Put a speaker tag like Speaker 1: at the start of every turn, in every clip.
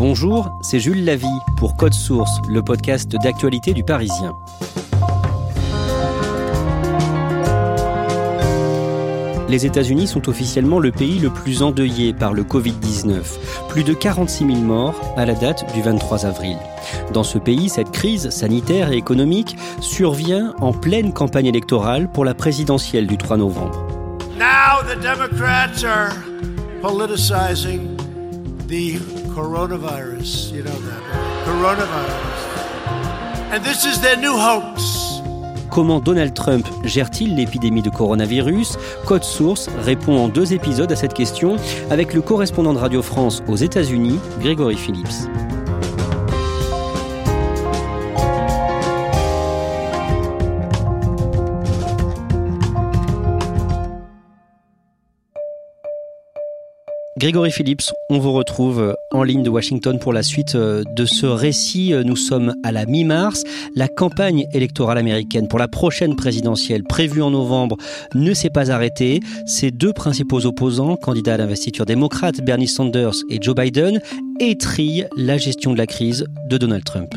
Speaker 1: Bonjour, c'est Jules Lavie pour Code Source, le podcast d'actualité du Parisien. Les États-Unis sont officiellement le pays le plus endeuillé par le Covid-19. Plus de 46 000 morts à la date du 23 avril. Dans ce pays, cette crise sanitaire et économique survient en pleine campagne électorale pour la présidentielle du 3 novembre.
Speaker 2: Coronavirus. You know that? Coronavirus. And this is their new hoax.
Speaker 1: Comment Donald Trump gère-t-il l'épidémie de coronavirus? Code Source répond en deux épisodes à cette question avec le correspondant de Radio France aux États-Unis, Grégory Phillips. Grégory Phillips, on vous retrouve en ligne de Washington pour la suite euh, de ce récit. Nous sommes à la mi-mars. La campagne électorale américaine pour la prochaine présidentielle prévue en novembre ne s'est pas arrêtée. Ses deux principaux opposants, candidats à l'investiture démocrate, Bernie Sanders et Joe Biden, étrillent la gestion de la crise de Donald Trump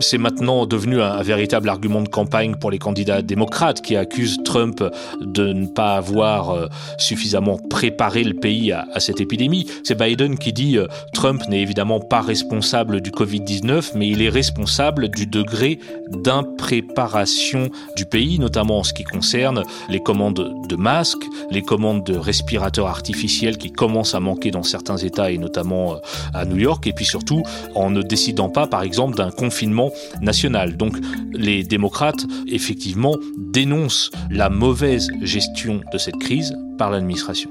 Speaker 3: c'est maintenant devenu un, véritable argument de campagne pour les candidats démocrates qui accusent Trump de ne pas avoir euh, suffisamment préparé le pays à, cette épidémie. C'est Biden qui dit euh, Trump n'est évidemment pas responsable du Covid-19, mais il est responsable du degré d'impréparation du pays, notamment en ce qui concerne les commandes de masques, les commandes de respirateurs artificiels qui commencent à manquer dans certains États et notamment euh, à New York, et puis surtout en ne décidant pas, par exemple, d'un confinement national. Donc les démocrates, effectivement, dénoncent la mauvaise gestion de cette crise par l'administration.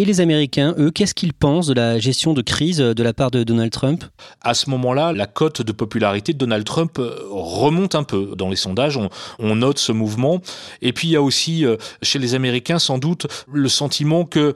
Speaker 1: Et les Américains, eux, qu'est-ce qu'ils pensent de la gestion de crise de la part de Donald Trump?
Speaker 3: À ce moment-là, la cote de popularité de Donald Trump euh, remonte un peu dans les sondages. On, on, note ce mouvement. Et puis il y a aussi euh, chez les Américains sans doute le sentiment que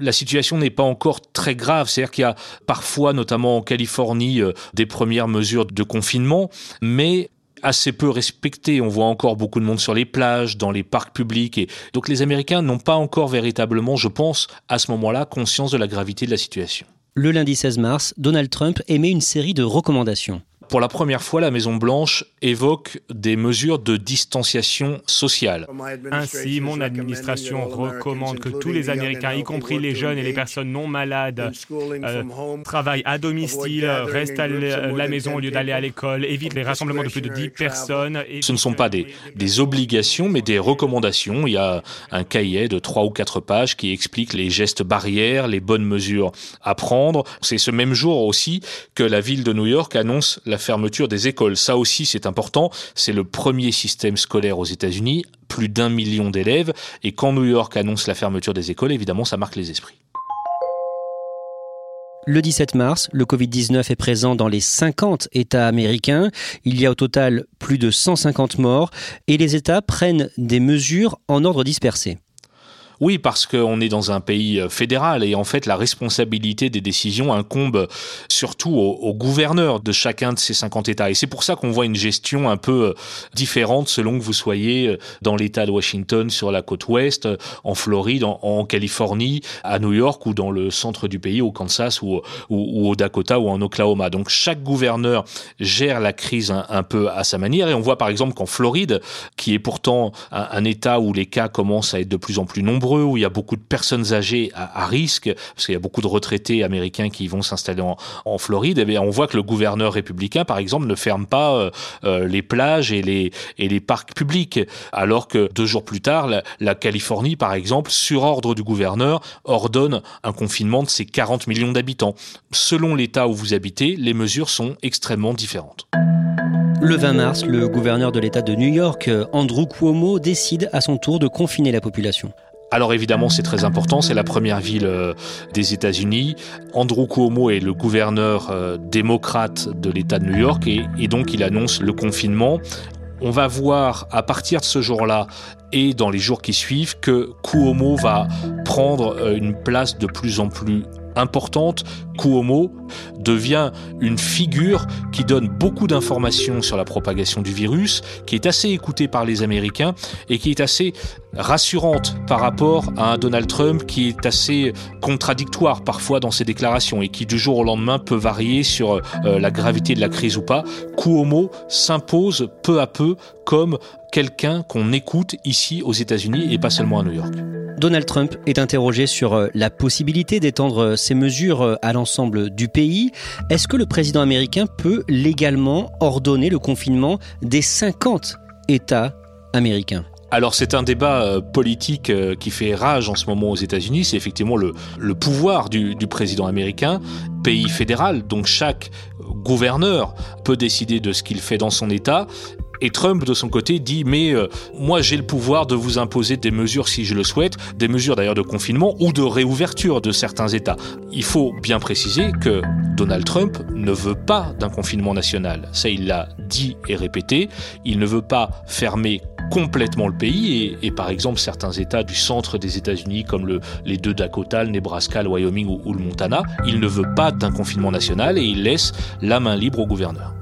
Speaker 3: la situation n'est pas encore très grave. C'est-à-dire qu'il y a parfois, notamment en Californie, euh, des premières mesures de confinement, mais assez peu respectées. On voit encore beaucoup de monde sur les plages, dans les parcs publics. Et donc les Américains n'ont pas encore véritablement, je pense, à ce moment-là, conscience de la gravité de la situation.
Speaker 1: Le lundi 16 mars, Donald Trump émet une série de recommandations.
Speaker 3: Pour la première fois, la Maison-Blanche évoque des mesures de distanciation sociale.
Speaker 4: Ainsi, mon administration recommande que tous les Américains, y compris les jeunes et les personnes non malades, euh, travaillent à domicile, restent à la maison au lieu d'aller à l'école, évitent les rassemblements de plus de 10 personnes.
Speaker 3: Ce ne sont pas des, des obligations, mais des recommandations. Il y a un cahier de trois ou quatre pages qui explique les gestes barrières, les bonnes mesures à prendre. C'est ce même jour aussi que la ville de New York annonce la fermeture des écoles. Ça aussi, c'est important. C'est le premier système scolaire aux États-Unis, plus d'un million d'élèves. Et quand New York annonce la fermeture des écoles, évidemment, ça marque les esprits.
Speaker 1: Le 17 mars, le Covid-19 est présent dans les 50 États américains. Il y a au total plus de 150 morts et les États prennent des mesures en ordre dispersé.
Speaker 3: Oui, parce qu'on est dans un pays euh, fédéral et en fait la responsabilité des décisions incombe surtout au, gouverneur de chacun de ces 50 États. Et c'est pour ça qu'on voit une gestion un peu euh, différente selon que vous soyez euh, dans l'État de Washington, sur la côte ouest, en Floride, en, Californie, à New York ou dans le centre du pays, au Kansas ou, au Dakota ou en Oklahoma. Donc chaque gouverneur gère la crise un, peu à sa manière. Et on voit par exemple qu'en Floride, qui est pourtant un État où les cas commencent à être de plus en plus nombreux, où il y a beaucoup de personnes âgées à, risque, parce qu'il y a beaucoup de retraités américains qui vont s'installer en, Floride, eh on voit que le gouverneur républicain, par exemple, ne ferme pas euh, euh, les plages et les, et les parcs publics, alors que deux jours plus tard, la, Californie, par exemple, sur ordre du gouverneur, ordonne un confinement de ses 40 millions d'habitants. Selon l'État où vous habitez, les mesures sont extrêmement différentes.
Speaker 1: Le 20 mars, le gouverneur de l'État de New York, Andrew Cuomo, décide à son tour de confiner la population.
Speaker 3: Alors évidemment, c'est très important, c'est la première ville euh, des États-Unis. Andrew Cuomo est le gouverneur euh, démocrate de l'État de New York et, et donc il annonce le confinement. On va voir à partir de ce jour-là et dans les jours qui suivent que Cuomo va prendre euh, une place de plus en plus importante, Cuomo devient une figure qui donne beaucoup d'informations sur la propagation du virus, qui est assez écoutée par les Américains et qui est assez rassurante par rapport à un Donald Trump qui est assez contradictoire parfois dans ses déclarations et qui du jour au lendemain peut varier sur euh, la gravité de la crise ou pas. Cuomo s'impose peu à peu comme quelqu'un qu'on écoute ici aux États-Unis et pas seulement à New York.
Speaker 1: Donald Trump est interrogé sur euh, la possibilité d'étendre ces mesures euh, à l'ensemble du pays. Est-ce que le président américain peut légalement ordonner le confinement des 50 États américains?
Speaker 3: Alors c'est un débat euh, politique qui fait rage en ce moment aux États-Unis. C'est effectivement le, pouvoir du, président américain, pays fédéral, donc chaque gouverneur peut décider de ce qu'il fait dans son État. Et Trump, de son côté, dit mais euh, moi j'ai le pouvoir de vous imposer des mesures si je le souhaite, des mesures d'ailleurs de confinement ou de réouverture de certains États. Il faut bien préciser que Donald Trump ne veut pas d'un confinement national. Ça, il l'a dit et répété. Il ne veut pas fermer complètement le pays et, par exemple certains États du centre des États-Unis comme le, les deux Dakota, le Nebraska, le Wyoming ou, ou le Montana, il ne veut pas d'un confinement national et il laisse la main libre au gouverneur.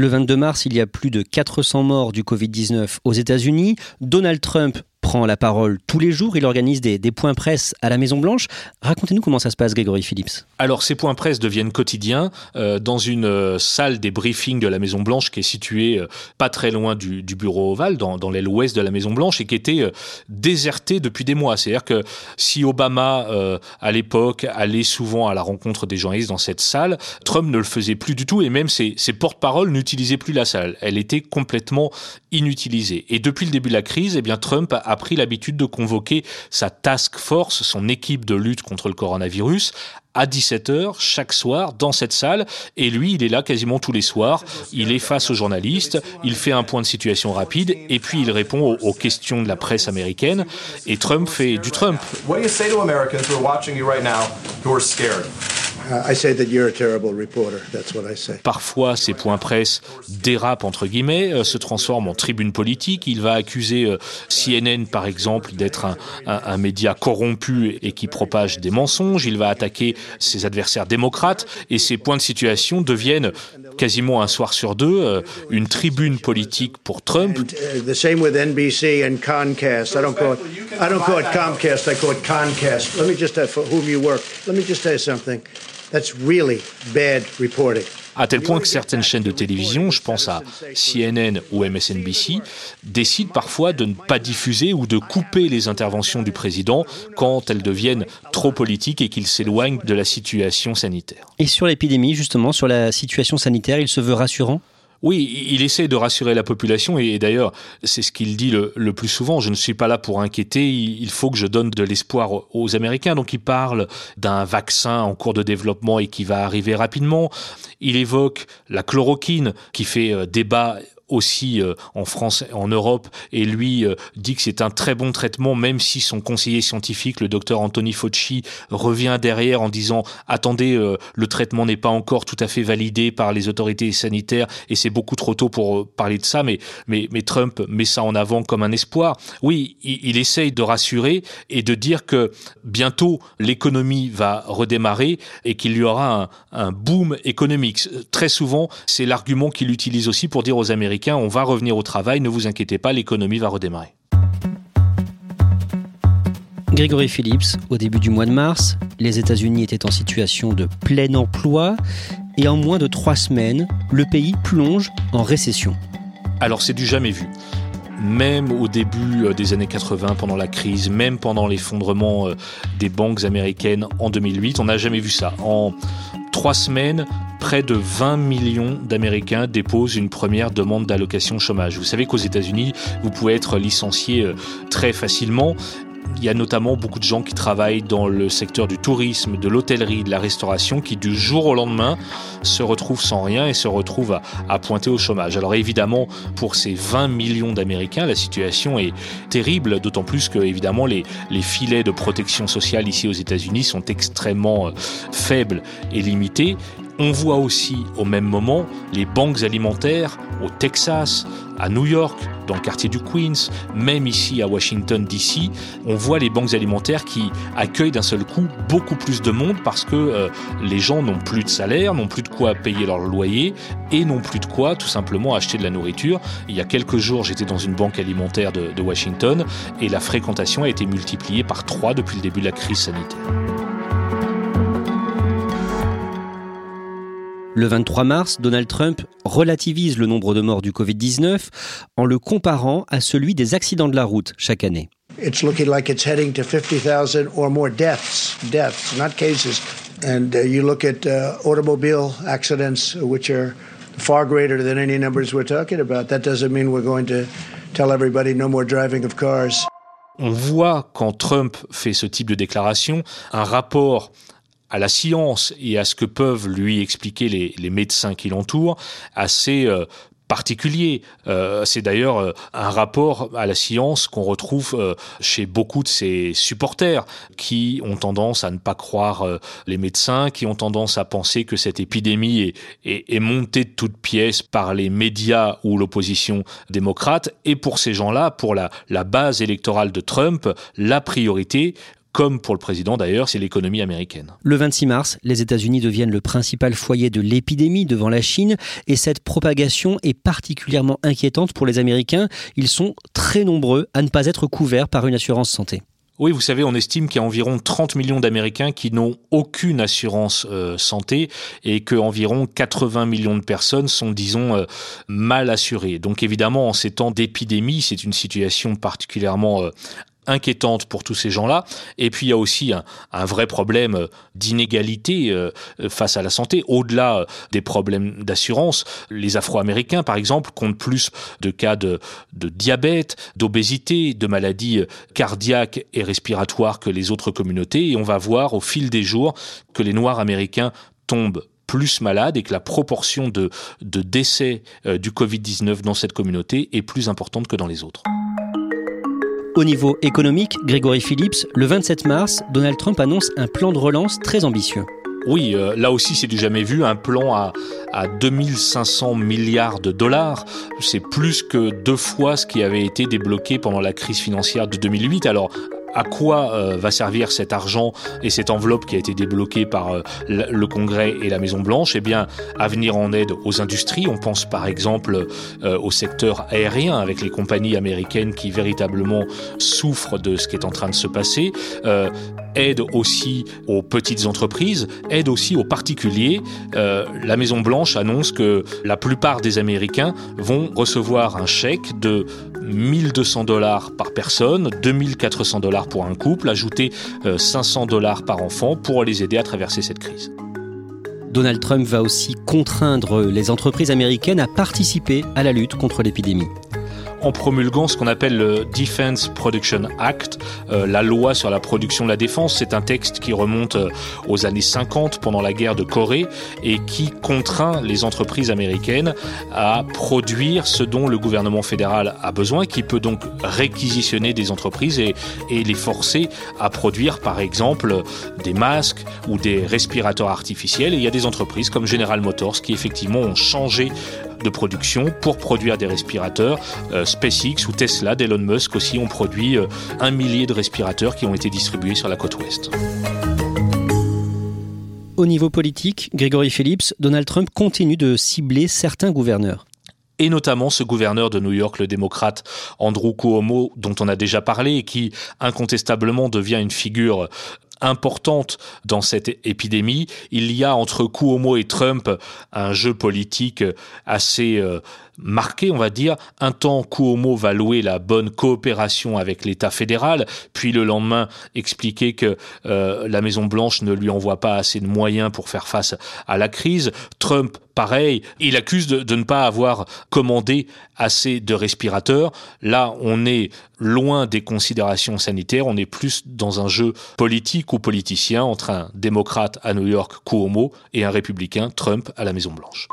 Speaker 1: Le 22 mars, il y a plus de 400 morts du Covid-19 aux États-Unis. Donald Trump prend la parole tous les jours. Il organise des, points presse à la Maison-Blanche. Racontez-nous comment ça se passe, Grégory Phillips.
Speaker 3: Alors, ces points presse deviennent quotidiens euh, dans une euh, salle des briefings de la Maison-Blanche qui est située euh, pas très loin du, bureau ovale, dans, dans l'aile ouest de la Maison-Blanche, et qui était désertée depuis des mois. C'est-à-dire que si Obama, à l'époque, allait souvent à la rencontre des journalistes dans cette salle, Trump ne le faisait plus du tout, et même ses, ses porte-paroles n'utilisaient plus la salle. Elle était complètement inutilisée. Et depuis le début de la crise, eh bien, Trump a pris l'habitude de convoquer sa task force, son équipe de lutte contre le coronavirus, à 17h chaque soir dans cette salle. Et lui il est là quasiment tous les soirs. Il est face aux journalistes il fait un point de situation rapide et puis il répond aux, aux questions de la presse américaine. Et Trump fait du Trump Parfois, ces points presse dérapent entre guillemets, euh, se transforment en tribune politique. Il va accuser euh, CNN, par exemple, d'être un, un, média corrompu et qui propage des mensonges. Il va attaquer ses adversaires démocrates et ces points de situation deviennent quasiment un soir sur deux euh, une tribune politique pour Trump.
Speaker 2: The same with NBC and Comcast. I don't call it, Comcast. I call it Comcast. Let me just for whom you work. Let me just tell you something. That's really bad reporting.
Speaker 3: À tel point que certaines chaînes de télévision, je pense à CNN ou MSNBC, décident parfois de ne pas diffuser ou de couper les interventions du président quand elles deviennent trop politiques et qu'il s'éloigne de la situation sanitaire.
Speaker 1: Et sur l'épidémie, justement, sur la situation sanitaire, il se veut rassurant?
Speaker 3: Oui, il essaie de rassurer la population et, d'ailleurs, c'est ce qu'il dit le, plus souvent. Je ne suis pas là pour inquiéter, il faut que je donne de l'espoir aux Américains. Donc il parle d'un vaccin en cours de développement et qui va arriver rapidement. Il évoque la chloroquine qui fait euh, débat aussi en France, en Europe, et lui dit que c'est un très bon traitement, même si son conseiller scientifique, le docteur Anthony Fauci, revient derrière en disant attendez, le traitement n'est pas encore tout à fait validé par les autorités sanitaires et c'est beaucoup trop tôt pour parler de ça, mais, mais, mais Trump met ça en avant comme un espoir. Oui, il, il essaye de rassurer et de dire que bientôt l'économie va redémarrer et qu'il y aura un, un boom économique. Très souvent, c'est l'argument qu'il utilise aussi pour dire aux Américains on va revenir au travail, ne vous inquiétez pas, l'économie va redémarrer.
Speaker 1: Grégory Phillips, au début du mois de mars, les États-Unis étaient en situation de plein emploi et en moins de trois semaines, le pays plonge en récession.
Speaker 3: Alors c'est du jamais vu même au début euh, des années 80, pendant la crise, même pendant l'effondrement euh, des banques américaines en 2008, on n'a jamais vu ça. En trois semaines, près de 20 millions d'Américains déposent une première demande d'allocation chômage. Vous savez qu'aux États-Unis, vous pouvez être licencié euh, très facilement il y a notamment beaucoup de gens qui travaillent dans le secteur du tourisme, de l'hôtellerie, de la restauration, qui du jour au lendemain se retrouvent sans rien et se retrouvent à, pointer au chômage. Alors évidemment, pour ces 20 millions d'Américains, la situation est terrible, d'autant plus que évidemment les, les filets de protection sociale ici aux États-Unis sont extrêmement euh, faibles et limités. On voit aussi au même moment les banques alimentaires au Texas, à New York, dans le quartier du Queens, même ici à Washington DC, on voit les banques alimentaires qui accueillent d'un seul coup beaucoup plus de monde parce que euh, les gens n'ont plus de salaire, n'ont plus de quoi payer leur loyer et n'ont plus de quoi tout simplement acheter de la nourriture. Il y a quelques jours, j'étais dans une banque alimentaire de, de Washington et la fréquentation a été multipliée par trois depuis le début de la crise sanitaire.
Speaker 1: Le 23 mars, Donald Trump relativise le nombre de morts du Covid-19 en le comparant à celui des accidents de la route chaque année.
Speaker 2: It's looking like it's heading to 50,000 or more deaths, deaths, not cases. And uh, you look at uh, automobile accidents, which are far greater than any numbers we're talking about. That doesn't mean we're going to tell everybody no more driving of cars.
Speaker 3: On voit quand Trump fait ce type de déclaration un rapport à la science et à ce que peuvent lui expliquer les, les médecins qui l'entourent, assez euh, particulier. Euh, c'est d'ailleurs euh, un rapport à la science qu'on retrouve euh, chez beaucoup de ses supporters qui ont tendance à ne pas croire euh, les médecins, qui ont tendance à penser que cette épidémie est, est, est montée de toutes pièces par les médias ou l'opposition démocrate. Et pour ces gens-là, pour la, la base électorale de Trump, la priorité comme pour le président d'ailleurs, c'est l'économie américaine.
Speaker 1: Le 26 mars, les États-Unis deviennent le principal foyer de l'épidémie devant la Chine et cette propagation est particulièrement inquiétante pour les Américains. Ils sont très nombreux à ne pas être couverts par une assurance santé.
Speaker 3: Oui, vous savez, on estime qu'il y a environ 30 millions d'Américains qui n'ont aucune assurance euh, santé et que environ 80 millions de personnes sont, disons, euh, mal assurées. Donc évidemment, en ces temps d'épidémie, c'est une situation particulièrement euh, inquiétante pour tous ces gens-là. Et puis il y a aussi un, vrai problème d'inégalité euh, face à la santé, au-delà des problèmes d'assurance. Les Afro-Américains, par exemple, comptent plus de cas de, diabète, d'obésité, de maladies cardiaques et respiratoires que les autres communautés. Et on va voir au fil des jours que les Noirs américains tombent plus malades et que la proportion de, décès euh, du Covid-19 dans cette communauté est plus importante que dans les autres.
Speaker 1: Au niveau économique, Grégory Phillips, le 27 mars, Donald Trump annonce un plan de relance très ambitieux.
Speaker 3: Oui, euh, là aussi c'est du jamais vu, un plan à, à 2500 milliards de dollars. C'est plus que deux fois ce qui avait été débloqué pendant la crise financière de 2008. Alors à quoi euh, va servir cet argent et cette enveloppe qui a été débloquée par euh, le Congrès et la Maison Blanche Eh bien, à venir en aide aux industries. On pense par exemple euh, au secteur aérien avec les compagnies américaines qui véritablement souffrent de ce qui est en train de se passer. Aide aussi aux petites entreprises, aide aussi aux particuliers. La Maison Blanche annonce que la plupart des Américains vont recevoir un chèque de 1200 dollars par personne, 2400 dollars pour un couple, ajouter euh, 500 dollars par enfant pour les aider à traverser cette crise.
Speaker 1: Donald Trump va aussi contraindre les entreprises américaines à participer à la lutte contre l'épidémie.
Speaker 3: En promulguant ce qu'on appelle le Defense Production Act, euh, la loi sur la production de la défense. C'est un texte qui remonte euh, aux années 50 pendant la guerre de Corée et qui contraint les entreprises américaines à produire ce dont le gouvernement fédéral a besoin, qui peut donc réquisitionner des entreprises et, et les forcer à produire par exemple des masques ou des respirateurs artificiels. Et il y a des entreprises comme General Motors qui effectivement ont changé de production pour produire des respirateurs. Euh, SpaceX ou Tesla d'Elon Musk aussi ont produit euh, un millier de respirateurs qui ont été distribués sur la côte ouest.
Speaker 1: Au niveau politique, Gregory Phillips, Donald Trump continue de cibler certains gouverneurs
Speaker 3: et notamment ce gouverneur de New York, le démocrate Andrew Cuomo, dont on a déjà parlé et qui incontestablement devient une figure importante dans cette épidémie. Il y a entre Cuomo et Trump un jeu politique assez euh, marqué, on va dire. Un temps, Cuomo va louer la bonne coopération avec l'État fédéral, puis le lendemain expliquer que euh, la Maison Blanche ne lui envoie pas assez de moyens pour faire face à la crise. Trump, pareil, il accuse de, de ne pas avoir commandé assez de respirateurs. Là, on est loin des considérations sanitaires, on est plus dans un jeu politique ou politicien entre un démocrate à New York, Cuomo, et un républicain, Trump, à la Maison Blanche.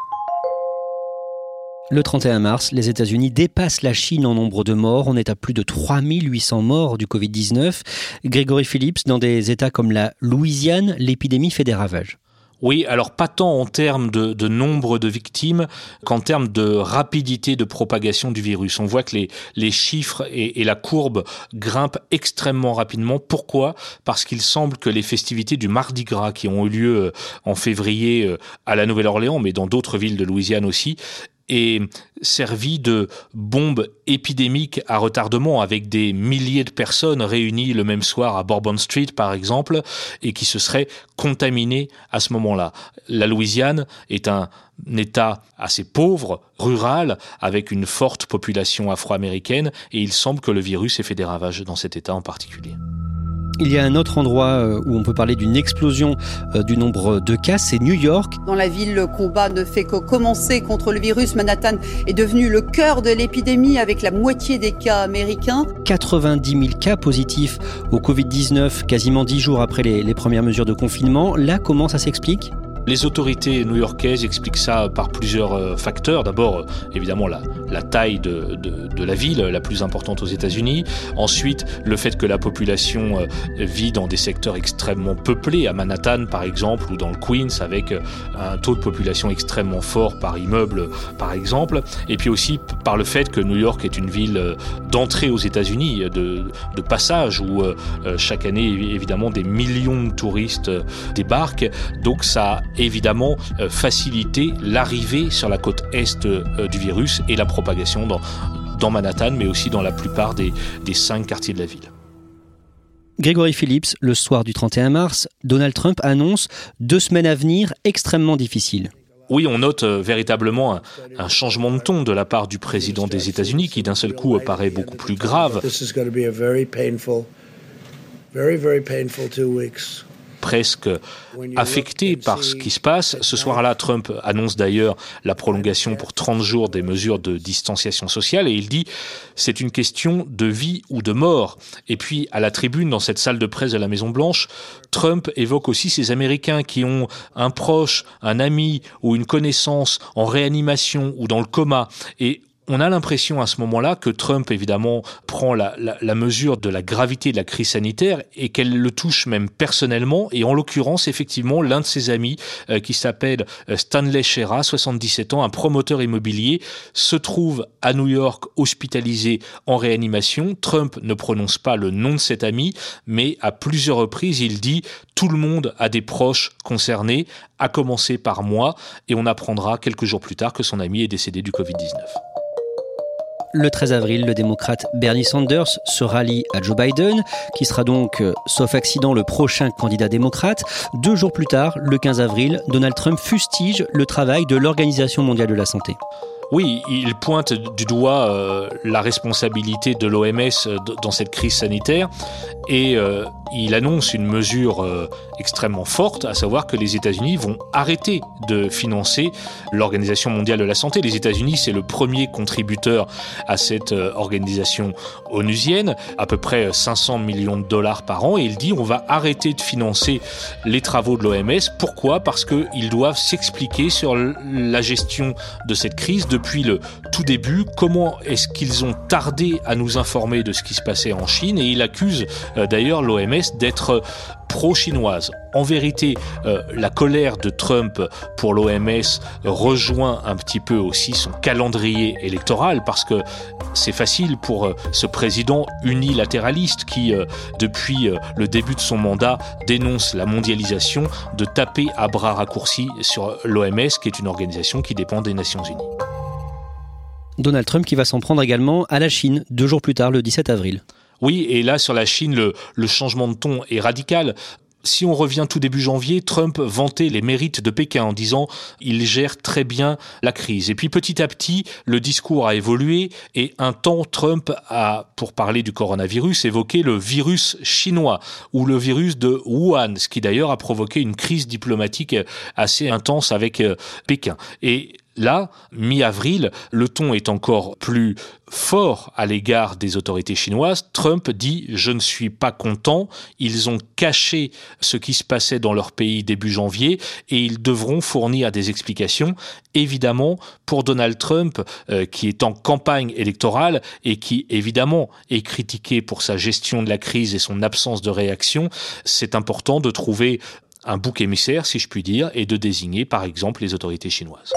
Speaker 1: Le 31 mars, les États-Unis dépassent la Chine en nombre de morts. On est à plus de 3800 morts du Covid-19. Grégory Phillips, dans des États comme la Louisiane, l'épidémie fait des ravages.
Speaker 3: Oui, alors pas tant en termes de, nombre de victimes qu'en termes de rapidité de propagation du virus. On voit que les, chiffres et, et la courbe grimpent extrêmement rapidement. Pourquoi? Parce qu'il semble que les festivités du Mardi Gras qui ont eu lieu euh, en février euh, à la Nouvelle-Orléans, mais dans d'autres villes de Louisiane aussi, est servi de bombe épidémique à retardement avec des milliers de personnes réunies le même soir à Bourbon Street par exemple et qui se seraient contaminées à ce moment-là. La Louisiane est un État assez pauvre, rural, avec une forte population afro-américaine et il semble que le virus ait fait des ravages dans cet État en particulier.
Speaker 1: Il y a un autre endroit euh, où on peut parler d'une explosion euh, du nombre de cas, c'est New York.
Speaker 5: Dans la ville, le combat ne fait que commencer contre le virus. Manhattan est devenu le cœur de l'épidémie avec la moitié des cas américains.
Speaker 1: 90 000 cas positifs au Covid-19 quasiment 10 jours après les, les premières mesures de confinement. Là, comment ça s'explique?
Speaker 3: Les autorités new-yorkaises expliquent ça par plusieurs euh, facteurs. D'abord, euh, évidemment, la, taille de, la ville, la plus importante aux États-Unis. Ensuite, le fait que la population euh, vit dans des secteurs extrêmement peuplés, à Manhattan par exemple, ou dans le Queens, avec un taux de population extrêmement fort par immeuble, par exemple. Et puis aussi par le fait que New York est une ville d'entrée aux États-Unis, de, de, passage, où chaque année, évidemment, des millions de touristes débarquent. Donc ça évidemment euh, faciliter l'arrivée sur la côte est euh, du virus et la propagation dans, dans Manhattan, mais aussi dans la plupart des, des cinq quartiers de la ville.
Speaker 1: Grégory Phillips, le soir du 31 mars, Donald Trump annonce deux semaines à venir extrêmement difficiles.
Speaker 3: Oui, on note euh, véritablement un, un, changement de ton de la part du président des États-Unis qui d'un seul coup paraît beaucoup plus grave. Very, very painful two weeks presque affecté par ce qui se passe. Ce soir-là, Trump annonce d'ailleurs la prolongation pour 30 jours des mesures de distanciation sociale et il dit c'est une question de vie ou de mort. Et puis à la tribune dans cette salle de presse de la Maison Blanche, Trump évoque aussi ces Américains qui ont un proche, un ami ou une connaissance en réanimation ou dans le coma et on a l'impression à ce moment-là que Trump, évidemment, prend la, la, la, mesure de la gravité de la crise sanitaire et qu'elle le touche même personnellement. Et en l'occurrence, effectivement, l'un de ses amis, euh, qui s'appelle euh, Stanley Shera, 77 ans, un promoteur immobilier, se trouve à New York hospitalisé en réanimation. Trump ne prononce pas le nom de cet ami, mais à plusieurs reprises, il dit tout le monde a des proches concernés, à commencer par moi, et on apprendra quelques jours plus tard que son ami est décédé du Covid-19.
Speaker 1: Le 13 avril, le démocrate Bernie Sanders se rallie à Joe Biden, qui sera donc, euh, sauf accident, le prochain candidat démocrate. Deux jours plus tard, le 15 avril, Donald Trump fustige le travail de l'Organisation mondiale de la santé.
Speaker 3: Oui, il pointe du doigt euh, la responsabilité de l'OMS euh, dans cette crise sanitaire et il annonce une mesure euh, extrêmement forte, à savoir que les États-Unis vont arrêter de financer l'Organisation mondiale de la santé. Les États-Unis, c'est le premier contributeur à cette euh, organisation onusienne, à peu près 500 millions de dollars par an, et il dit on va arrêter de financer les travaux de l'OMS. Pourquoi? Parce qu'ils doivent s'expliquer sur la gestion de cette crise depuis le tout début. Comment est-ce qu'ils ont tardé à nous informer de ce qui se passait en Chine? Et il accuse euh, d'ailleurs l'OMS d'être pro-chinoise. En vérité, euh, la colère de Trump pour l'OMS rejoint un petit peu aussi son calendrier électoral parce que c'est facile pour euh, ce président unilatéraliste qui, euh, depuis le début de son mandat, dénonce la mondialisation de taper à bras raccourcis sur l'OMS, qui est une organisation qui dépend des Nations Unies.
Speaker 1: Donald Trump qui va s'en prendre également à la Chine, deux jours plus tard, le 17 avril.
Speaker 3: Oui, et là sur la Chine, le, changement de ton est radical si on revient tout début janvier, Trump vantait les mérites de Pékin en disant il gère très bien la crise. Et puis petit à petit, le discours a évolué et un temps Trump a, pour parler du coronavirus, évoqué le virus chinois ou le virus de Wuhan, ce qui d'ailleurs a provoqué une crise diplomatique assez intense avec euh, Pékin. Et Là, mi-avril, le ton est encore plus fort à l'égard des autorités chinoises. Trump dit ⁇ Je ne suis pas content, ils ont caché ce qui se passait dans leur pays début janvier et ils devront fournir des explications. Évidemment, pour Donald Trump, euh, qui est en campagne électorale et qui évidemment est critiqué pour sa gestion de la crise et son absence de réaction, c'est important de trouver un bouc émissaire, si je puis dire, et de désigner par exemple les autorités chinoises.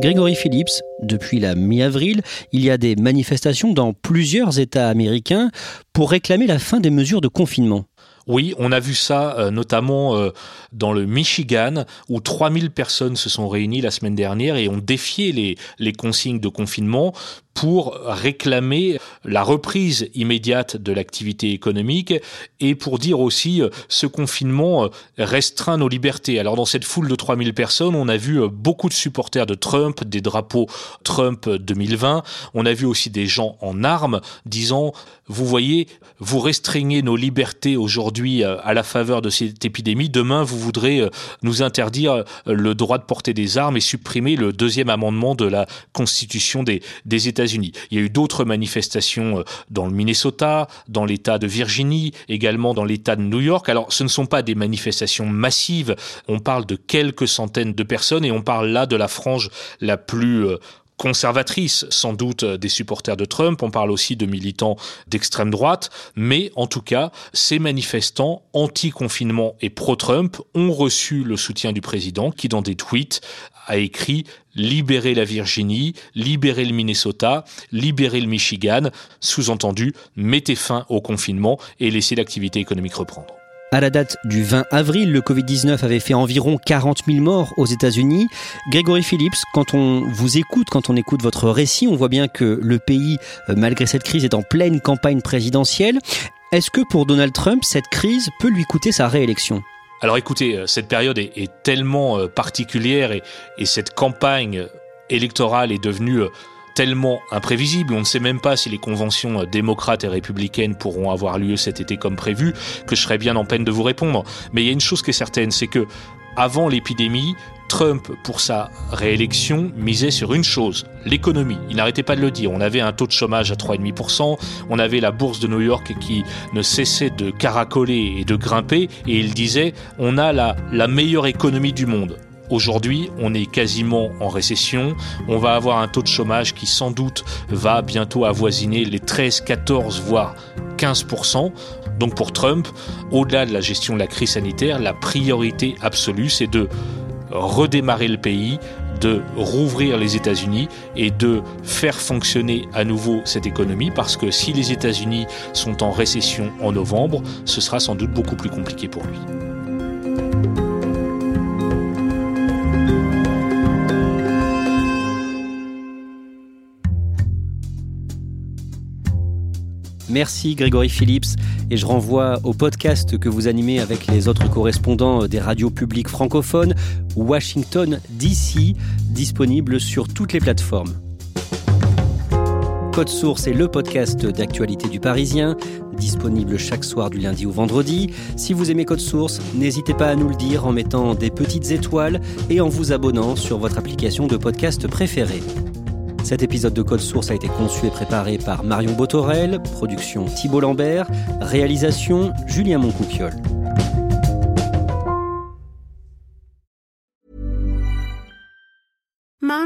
Speaker 1: Grégory Phillips, depuis la mi-avril, il y a des manifestations dans plusieurs États américains pour réclamer la fin des mesures de confinement.
Speaker 3: Oui, on a vu ça euh, notamment euh, dans le Michigan, où 3000 personnes se sont réunies la semaine dernière et ont défié les, les consignes de confinement pour réclamer la reprise immédiate de l'activité économique et pour dire aussi euh, ce confinement restreint nos libertés. Alors dans cette foule de 3000 personnes, on a vu beaucoup de supporters de Trump, des drapeaux Trump 2020. On a vu aussi des gens en armes disant, vous voyez, vous restreignez nos libertés aujourd'hui euh, à la faveur de cette épidémie. Demain, vous voudrez euh, nous interdire euh, le droit de porter des armes et supprimer le deuxième amendement de la Constitution des États-Unis. Il y a eu d'autres manifestations dans le Minnesota, dans l'État de Virginie, également dans l'État de New York. Alors, ce ne sont pas des manifestations massives. On parle de quelques centaines de personnes et on parle là de la frange la plus conservatrice, sans doute euh, des supporters de Trump, on parle aussi de militants d'extrême droite, mais en tout cas, ces manifestants anti-confinement et pro-Trump ont reçu le soutien du président qui, dans des tweets, a écrit libérer la Virginie, libérer le Minnesota, libérer le Michigan, sous-entendu, mettez fin au confinement et laissez l'activité économique reprendre.
Speaker 1: À la date du 20 avril, le Covid-19 avait fait environ 40 000 morts aux États-Unis. Grégory Phillips, quand on vous écoute, quand on écoute votre récit, on voit bien que le pays, euh, malgré cette crise, est en pleine campagne présidentielle. Est-ce que pour Donald Trump, cette crise peut lui coûter sa réélection?
Speaker 3: Alors écoutez, euh, cette période est, tellement euh, particulière et, et, cette campagne électorale est devenue tellement imprévisible, on ne sait même pas si les conventions euh, démocrates et républicaines pourront avoir lieu cet été comme prévu, que je serais bien en peine de vous répondre. Mais il y a une chose qui est certaine, c'est que avant l'épidémie, Trump, pour sa réélection, misait sur une chose, l'économie. Il n'arrêtait pas de le dire. On avait un taux de chômage à 3,5%, on avait la bourse de New York qui ne cessait de caracoler et de grimper, et il disait, on a la, la meilleure économie du monde. Aujourd'hui, on est quasiment en récession. On va avoir un taux de chômage qui sans doute va bientôt avoisiner les 13, 14, voire 15%. Donc pour Trump, au-delà de la gestion de la crise sanitaire, la priorité absolue, c'est de redémarrer le pays, de rouvrir les États-Unis et de faire fonctionner à nouveau cette économie parce que si les États-Unis sont en récession en novembre, ce sera sans doute beaucoup plus compliqué pour lui.
Speaker 1: Merci Grégory Phillips et je renvoie au podcast que vous animez avec les autres correspondants des radios publiques francophones, Washington DC, disponible sur toutes les plateformes. Code Source est le podcast d'actualité du Parisien, disponible chaque soir du lundi au vendredi. Si vous aimez Code Source, n'hésitez pas à nous le dire en mettant des petites étoiles et en vous abonnant sur votre application de podcast préférée. Cet épisode de Code Source a été conçu et préparé par Marion Botorel, production Thibault Lambert, réalisation Julien Moncouquiole.